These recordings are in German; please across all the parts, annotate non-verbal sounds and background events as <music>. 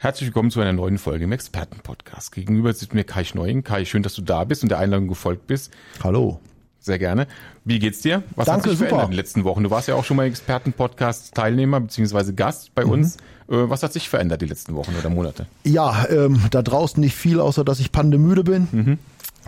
Herzlich willkommen zu einer neuen Folge im Expertenpodcast. Gegenüber sitzt mir Kai Schneuen. Kai, schön, dass du da bist und der Einladung gefolgt bist. Hallo. Sehr gerne. Wie geht's dir? Was Danke, hat sich super. verändert in den letzten Wochen? Du warst ja auch schon mal Expertenpodcast-Teilnehmer bzw. Gast bei uns. Äh, Was hat sich verändert die letzten Wochen oder Monate? Ja, ähm, da draußen nicht viel, außer dass ich pandemüde bin.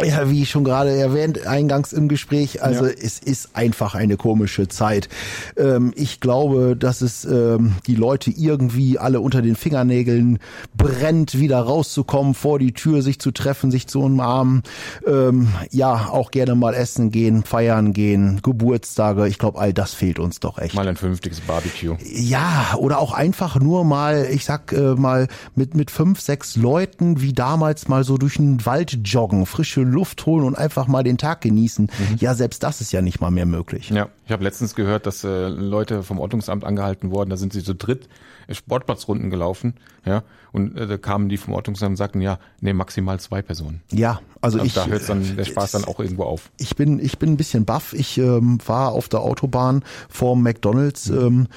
Ja, wie schon gerade erwähnt, eingangs im Gespräch, also Ja. es ist einfach eine komische Zeit. Ähm, ich glaube, dass es ähm, die Leute irgendwie alle unter den Fingernägeln brennt, wieder rauszukommen, vor die Tür sich zu treffen, sich zu umarmen. Ähm, ja, auch gerne mal essen gehen, feiern gehen, Geburtstage. Ich glaube, all das fehlt uns doch echt. Mal ein vernünftiges Barbecue. Ja, oder auch einfach nur mal, ich sag äh, mal, mit, mit fünf, sechs Leuten wie damals mal so durch den Wald joggen, frische Luft holen und einfach mal den Tag genießen. Ja, selbst das ist ja nicht mal mehr möglich. Ja, ich habe letztens gehört, dass äh, Leute vom Ordnungsamt angehalten wurden. Da sind sie zu dritt äh, Sportplatzrunden gelaufen. Ja, und äh, da kamen die vom Ordnungsamt und sagten, ja, nee, maximal zwei Personen. Ja, also Und ich. da hört dann der äh, Spaß dann auch irgendwo auf. ich bin, ich bin ein bisschen baff. Ich ähm, war auf der Autobahn vor McDonalds ähm,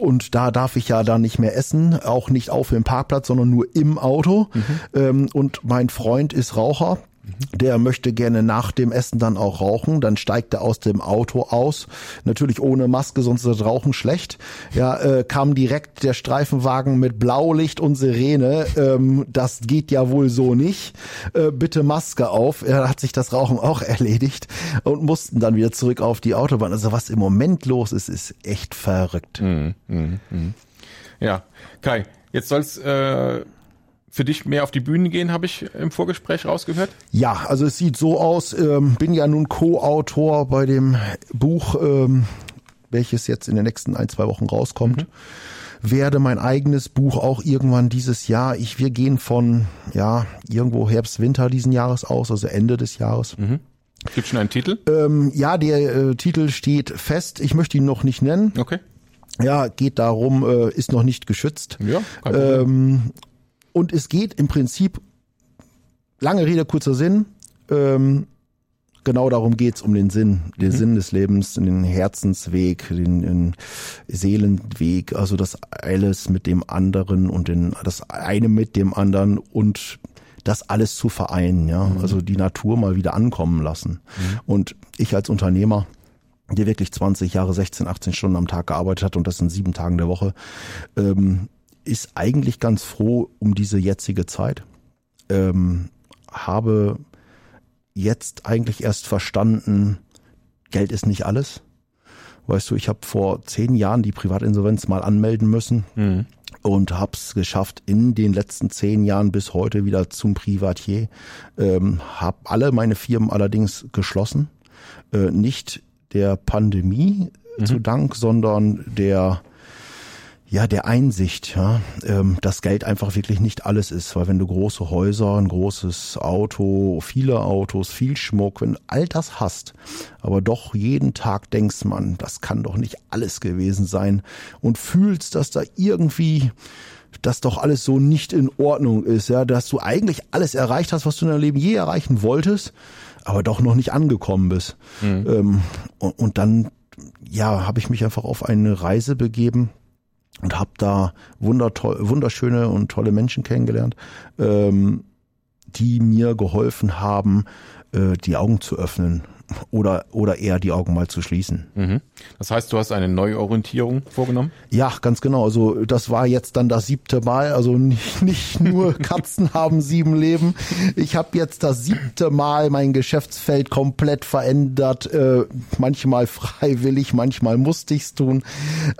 und da darf ich ja dann nicht mehr essen, auch nicht auf dem Parkplatz, sondern nur im Auto. Ähm, und mein Freund ist Raucher. Der möchte gerne nach dem Essen dann auch rauchen. Dann steigt er aus dem Auto aus. Natürlich ohne Maske, sonst ist das Rauchen schlecht. Ja, äh, kam direkt der Streifenwagen mit Blaulicht und Sirene. Ähm, das geht ja wohl so nicht. Äh, bitte Maske auf. Er hat sich das Rauchen auch <laughs> erledigt und mussten dann wieder zurück auf die Autobahn. Also was im Moment los ist, ist echt verrückt. Ja, Kai, jetzt soll's äh, für dich mehr auf die Bühne gehen, habe ich im Vorgespräch rausgehört. Ja, also es sieht so aus, ähm, bin ja nun Co-Autor bei dem Buch, ähm, welches jetzt in den nächsten ein, zwei Wochen rauskommt. Werde mein eigenes Buch auch irgendwann dieses Jahr. Ich, wir gehen von, ja, irgendwo Herbst, Winter diesen Jahres aus, also Ende des Jahres. Gibt schon einen Titel? Ähm, ja, der äh, Titel steht fest. Ich möchte ihn noch nicht nennen. Okay. Ja, geht darum, äh, ist noch nicht geschützt. Ja, kein Problem. Ähm, und es geht im Prinzip, lange Rede, kurzer Sinn, ähm, genau darum geht's um den Sinn, den Sinn des Lebens, den Herzensweg, den, den Seelenweg, also das alles mit dem anderen und den, das eine mit dem anderen und das alles zu vereinen, ja, also die Natur mal wieder ankommen lassen. Und ich als Unternehmer, der wirklich 20 Jahre, 16, 18 Stunden am Tag gearbeitet hat und das in sieben Tagen der Woche, ähm, ist eigentlich ganz froh um diese jetzige Zeit. Ähm, habe jetzt eigentlich erst verstanden, Geld ist nicht alles. Weißt du, ich habe vor zehn Jahren die Privatinsolvenz mal anmelden müssen und habe es geschafft, in den letzten zehn Jahren bis heute wieder zum Privatier. Ähm, habe alle meine Firmen allerdings geschlossen. Äh, nicht der Pandemie zu Dank, sondern der ja, der Einsicht, ja, ähm, dass Geld einfach wirklich nicht alles ist, weil wenn du große Häuser, ein großes Auto, viele Autos, viel Schmuck, wenn du all das hast, aber doch jeden Tag denkst man, das kann doch nicht alles gewesen sein und fühlst, dass da irgendwie das doch alles so nicht in Ordnung ist, ja, dass du eigentlich alles erreicht hast, was du in deinem Leben je erreichen wolltest, aber doch noch nicht angekommen bist. Ähm, und, und dann, ja, habe ich mich einfach auf eine Reise begeben, und habe da wunderschöne und tolle Menschen kennengelernt, ähm, die mir geholfen haben, äh, die Augen zu öffnen oder oder eher die Augen mal zu schließen. Mhm. Das heißt, du hast eine Neuorientierung vorgenommen? Ja, ganz genau. Also das war jetzt dann das siebte Mal. Also nicht, <laughs> nicht nur Katzen haben sieben Leben. Ich habe jetzt das siebte Mal mein Geschäftsfeld komplett verändert. Äh, manchmal freiwillig, manchmal musste ich's tun.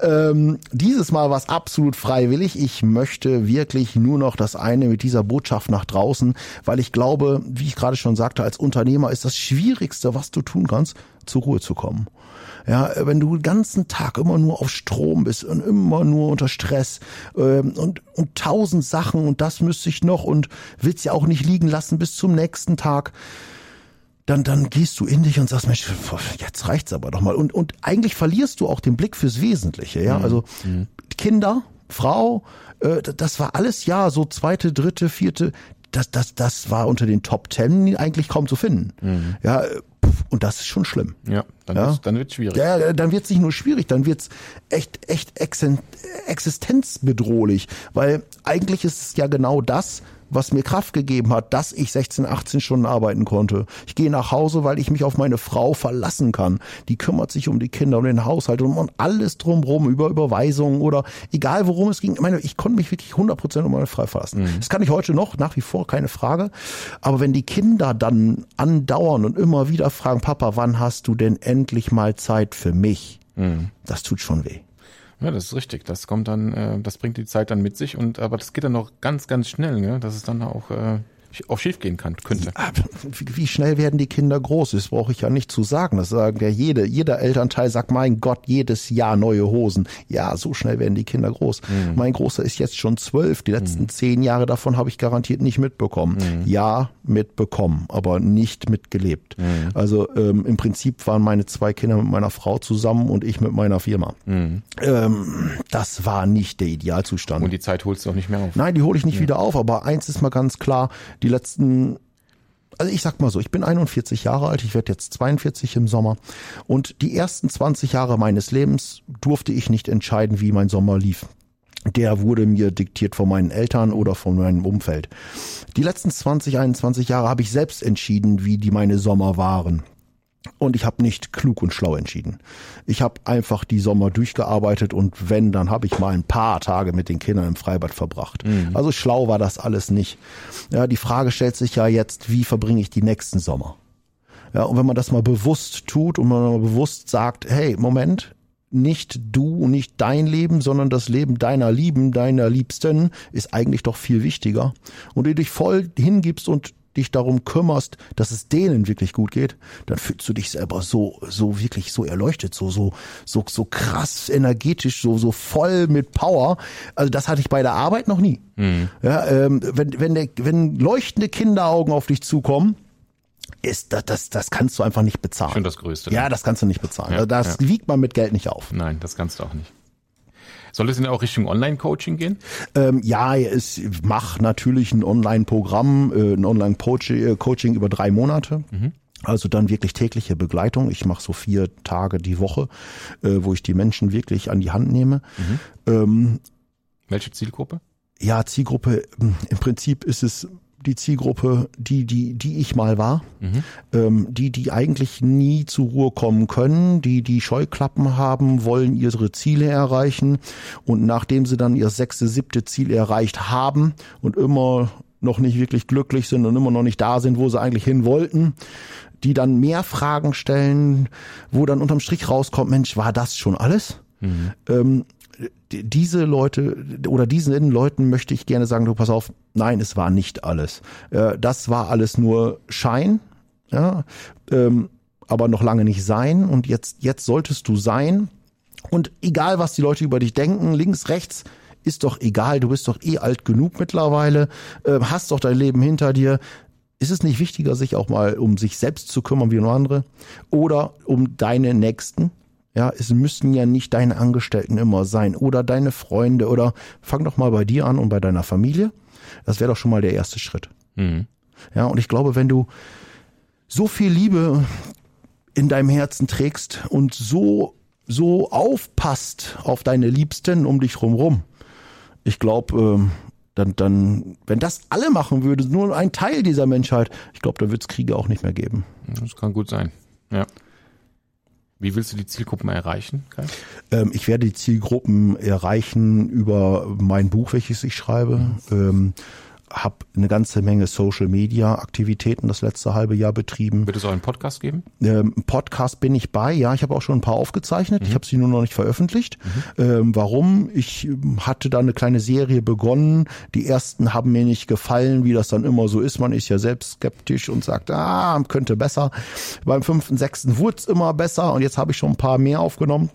Ähm, dieses Mal war es absolut freiwillig. Ich möchte wirklich nur noch das eine mit dieser Botschaft nach draußen, weil ich glaube, wie ich gerade schon sagte, als Unternehmer ist das Schwierigste, was du tun kannst, zur Ruhe zu kommen. Ja, wenn du den ganzen Tag immer nur auf Strom bist und immer nur unter Stress ähm, und, und tausend Sachen und das müsste ich noch und willst ja auch nicht liegen lassen bis zum nächsten Tag, dann, dann gehst du in dich und sagst, Mensch, jetzt reicht's aber doch mal. Und, und eigentlich verlierst du auch den Blick fürs Wesentliche, ja. Also Kinder, Frau, äh, das war alles ja so zweite, dritte, vierte. Das, das, das war unter den Top Ten eigentlich kaum zu finden. Ja, äh, pf, und das ist schon schlimm. Ja, dann, Ja. Wird's, dann wird's schwierig. Ja, dann wird's nicht nur schwierig, dann wird's echt, echt existenzbedrohlich, weil eigentlich ist es ja genau das, was mir Kraft gegeben hat, dass ich 16, 18 Stunden arbeiten konnte. Ich gehe nach Hause, weil ich mich auf meine Frau verlassen kann. Die kümmert sich um die Kinder, um den Haushalt und um alles drumherum, über Überweisungen oder egal worum es ging. Ich meine, ich konnte mich wirklich 100% um meine Frau verlassen. Das kann ich heute noch, nach wie vor, keine Frage. Aber wenn die Kinder dann andauern und immer wieder fragen, Papa, wann hast du denn endlich mal Zeit für mich? Das tut schon weh. Ja, das ist richtig. Das kommt dann, äh, das bringt die Zeit dann mit sich und aber das geht dann noch ganz, ganz schnell, ne? dass es dann auch, äh, auch schief gehen kann, könnte. Ah, Wie schnell werden die Kinder groß? Das brauche ich ja nicht zu sagen. Das sagen ja jede. Jeder Elternteil sagt, mein Gott, jedes Jahr neue Hosen. Ja, so schnell werden die Kinder groß. Mein Großer ist jetzt schon zwölf. Die letzten zehn Jahre davon habe ich garantiert nicht mitbekommen. Ja, mitbekommen, aber nicht mitgelebt. Also ähm, im Prinzip waren meine zwei Kinder mit meiner Frau zusammen und ich mit meiner Firma. Ähm, das war nicht der Idealzustand. Und die Zeit holst du auch nicht mehr auf. Nein, die hole ich nicht wieder auf, aber eins ist mal ganz klar, die letzten also ich sag mal so, ich bin 41 Jahre alt, ich werde jetzt 42 im Sommer und die ersten 20 Jahre meines Lebens durfte ich nicht entscheiden, wie mein Sommer lief. Der wurde mir diktiert von meinen Eltern oder von meinem Umfeld. Die letzten 20, 21 Jahre habe ich selbst entschieden, wie die meine Sommer waren. Und ich habe nicht klug und schlau entschieden. Ich habe einfach die Sommer durchgearbeitet und wenn, dann habe ich mal ein paar Tage mit den Kindern im Freibad verbracht. Also schlau war das alles nicht. Ja, die Frage stellt sich ja jetzt, wie verbringe ich die nächsten Sommer? Ja, und wenn man das mal bewusst tut und man mal bewusst sagt, hey, Moment, nicht du, nicht dein Leben, sondern das Leben deiner Lieben, deiner Liebsten ist eigentlich doch viel wichtiger. Und du dich voll hingibst und dich darum kümmerst, dass es denen wirklich gut geht, dann fühlst du dich selber so, so wirklich so erleuchtet, so, so, so, so krass energetisch, so, so voll mit Power. Also das hatte ich bei der Arbeit noch nie. Ja, ähm, wenn, wenn, der, wenn leuchtende Kinderaugen auf dich zukommen, ist das, das, das kannst du einfach nicht bezahlen. Schon das Größte. Ja, das kannst du nicht bezahlen. Ja, das ja. wiegt man mit Geld nicht auf. Nein, das kannst du auch nicht. Soll es denn auch Richtung Online-Coaching gehen? Ähm, ja, es mach natürlich ein Online-Programm, äh, ein Online-Coaching über drei Monate. Also dann wirklich tägliche Begleitung. Ich mache so vier Tage die Woche, äh, wo ich die Menschen wirklich an die Hand nehme. Ähm, Welche Zielgruppe? ja, Zielgruppe, ähm, im Prinzip ist es die Zielgruppe, die, die, die ich mal war, ähm, die, die eigentlich nie zur Ruhe kommen können, die, die Scheuklappen haben, wollen ihre Ziele erreichen. Und nachdem sie dann ihr sechste, siebte Ziel erreicht haben und immer noch nicht wirklich glücklich sind und immer noch nicht da sind, wo sie eigentlich hin wollten, die dann mehr Fragen stellen, wo dann unterm Strich rauskommt, Mensch, war das schon alles? Ähm, die- diese Leute oder diesen Leuten möchte ich gerne sagen, du pass auf, nein, es war nicht alles. Äh, Das war alles nur Schein, ja, ähm, aber noch lange nicht sein. Und jetzt, jetzt solltest du sein. Und egal, was die Leute über dich denken, links, rechts, ist doch egal. Du bist doch eh alt genug mittlerweile, äh, hast doch dein Leben hinter dir. Ist es nicht wichtiger, sich auch mal um sich selbst zu kümmern wie nur andere? Oder um deine Nächsten? Ja, es müssen ja nicht deine Angestellten immer sein oder deine Freunde oder fang doch mal bei dir an und bei deiner Familie. Das wäre doch schon mal der erste Schritt. Mhm. Ja, und ich glaube, wenn du so viel Liebe in deinem Herzen trägst und so, so aufpasst auf deine Liebsten um dich rumrum, ich glaube, ähm, dann, dann, wenn das alle machen würden, nur ein Teil dieser Menschheit, ich glaube, da wird es Kriege auch nicht mehr geben. Das kann gut sein. Ja. Wie willst du die Zielgruppen erreichen? Kai? Ähm, ich werde die Zielgruppen erreichen über mein Buch, welches ich schreibe. Ähm, habe eine ganze Menge Social Media Aktivitäten das letzte halbe Jahr betrieben. Wird es auch einen Podcast geben? Ähm, Podcast bin ich bei, ja, ich habe auch schon ein paar aufgezeichnet, ich habe sie nur noch nicht veröffentlicht. Ähm, warum? Ich ähm, hatte da eine kleine Serie begonnen, die ersten haben mir nicht gefallen, wie das dann immer so ist, man ist ja selbst skeptisch und sagt, ah, könnte besser. Beim fünften, sechsten wurde es immer besser und jetzt habe ich schon ein paar mehr aufgenommen.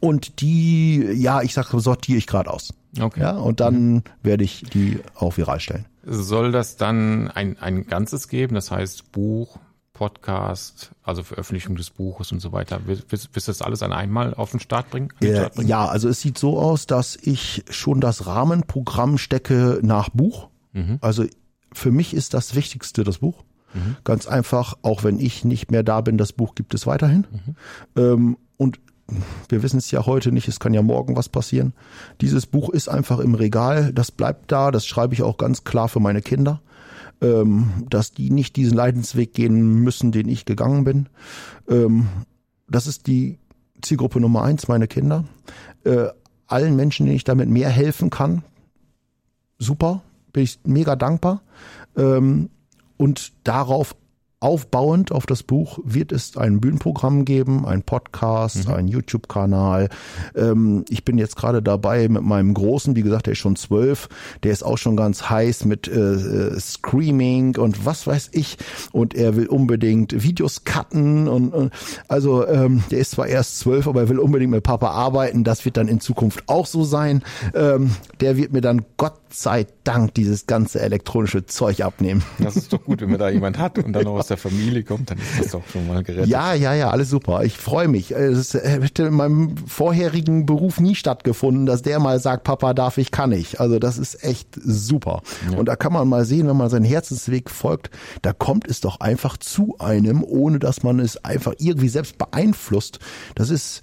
Und die, ja, ich sage, sortiere ich gerade aus. Okay. Ja, und dann werde ich die auch viral stellen. Soll das dann ein, ein Ganzes geben? Das heißt Buch, Podcast, also Veröffentlichung des Buches und so weiter. Willst, willst du das alles an einmal auf den Start bringen? Den Äh, Start bringen? ja, also es sieht so aus, dass ich schon das Rahmenprogramm stecke nach Buch. Also für mich ist das Wichtigste das Buch. Ganz einfach, auch wenn ich nicht mehr da bin, das Buch gibt es weiterhin. Ähm, und wir wissen es ja heute nicht, es kann ja morgen was passieren. Dieses Buch ist einfach im Regal, das bleibt da, das schreibe ich auch ganz klar für meine Kinder, ähm, dass die nicht diesen Leidensweg gehen müssen, den ich gegangen bin. Ähm, das ist die Zielgruppe Nummer eins, meine Kinder. Äh, allen Menschen, denen ich damit mehr helfen kann, super, bin ich mega dankbar. Ähm, und darauf aufbauend auf das Buch wird es ein Bühnenprogramm geben, ein Podcast, ein YouTube-Kanal. Ähm, ich bin jetzt gerade dabei mit meinem Großen, wie gesagt, der ist schon zwölf, der ist auch schon ganz heiß mit äh, äh, Screaming und was weiß ich. Und er will unbedingt Videos cutten und, und also ähm, der ist zwar erst zwölf, aber er will unbedingt mit Papa arbeiten. Das wird dann in Zukunft auch so sein. Ähm, der wird mir dann Gott sei Dank dieses ganze elektronische Zeug abnehmen. Das ist doch gut, wenn man da jemand hat und dann noch aus der Familie kommt, dann ist das doch schon mal gerettet. Ja, ja, ja, alles super. Ich freue mich. Es hätte in meinem vorherigen Beruf nie stattgefunden, dass der mal sagt, Papa darf ich, kann ich. Also das ist echt super. Und da kann man mal sehen, wenn man seinen Herzensweg folgt, da kommt es doch einfach zu einem, ohne dass man es einfach irgendwie selbst beeinflusst. Das ist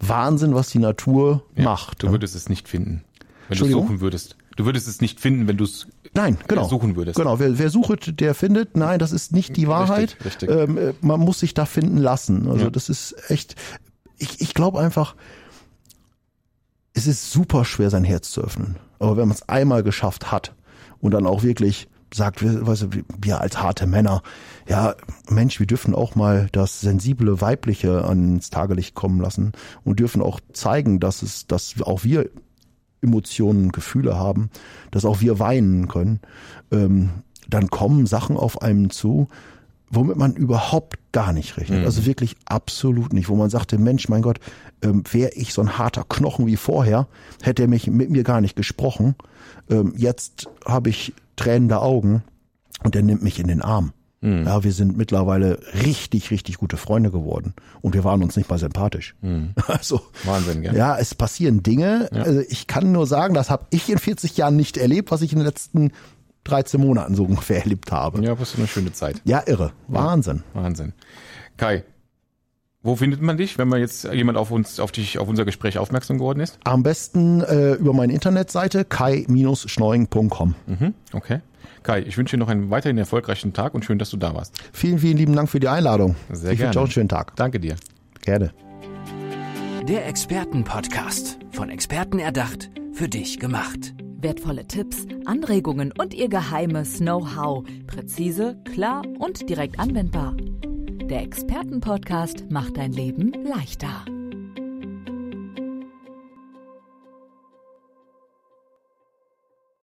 Wahnsinn, was die Natur Ja, macht. Du würdest es nicht finden, wenn du suchen würdest. Du würdest es nicht finden, wenn du es Nein, genau. suchen würdest. Genau, wer, wer sucht, der findet. Nein, das ist nicht die Wahrheit. richtig. Ähm, äh, man muss sich da finden lassen. Also Ja. das ist echt. Ich, ich glaube einfach, es ist super schwer, sein Herz zu öffnen. Aber wenn man es einmal geschafft hat und dann auch wirklich sagt, wir, weißt du, wir als harte Männer, ja, Mensch, wir dürfen auch mal das sensible Weibliche ans Tagelicht kommen lassen und dürfen auch zeigen, dass es, dass auch wir Emotionen, Gefühle haben, dass auch wir weinen können, ähm, dann kommen Sachen auf einem zu, womit man überhaupt gar nicht rechnet. Also wirklich absolut nicht. Wo man sagte, Mensch, mein Gott, ähm, wäre ich so ein harter Knochen wie vorher, hätte er mich mit mir gar nicht gesprochen. Ähm, jetzt habe ich tränende Augen und er nimmt mich in den Arm. Ja, wir sind mittlerweile richtig, richtig gute Freunde geworden. Und wir waren uns nicht mal sympathisch. <laughs> Also, Wahnsinn, gell? ja, es passieren Dinge. Also ich kann nur sagen, das habe ich in 40 Jahren nicht erlebt, was ich in den letzten 13 Monaten so <laughs> ungefähr erlebt habe. Ja, was für eine schöne Zeit. Ja, irre. Wahnsinn. Wahnsinn. Kai, wo findet man dich, wenn man jetzt jemand auf uns, auf dich, auf unser Gespräch aufmerksam geworden ist? Am besten äh, über meine Internetseite kai-schnorring.com. Mhm, okay. Kai, ich wünsche dir noch einen weiterhin erfolgreichen Tag und schön, dass du da warst. Vielen, vielen lieben Dank für die Einladung. Sehr ich wünsche gerne. auch einen schönen Tag. Danke dir. Gerne. Der Expertenpodcast. Von Experten erdacht, für dich gemacht. Wertvolle Tipps, Anregungen und ihr geheimes Know-how. Präzise, klar und direkt anwendbar. Der Expertenpodcast macht dein Leben leichter.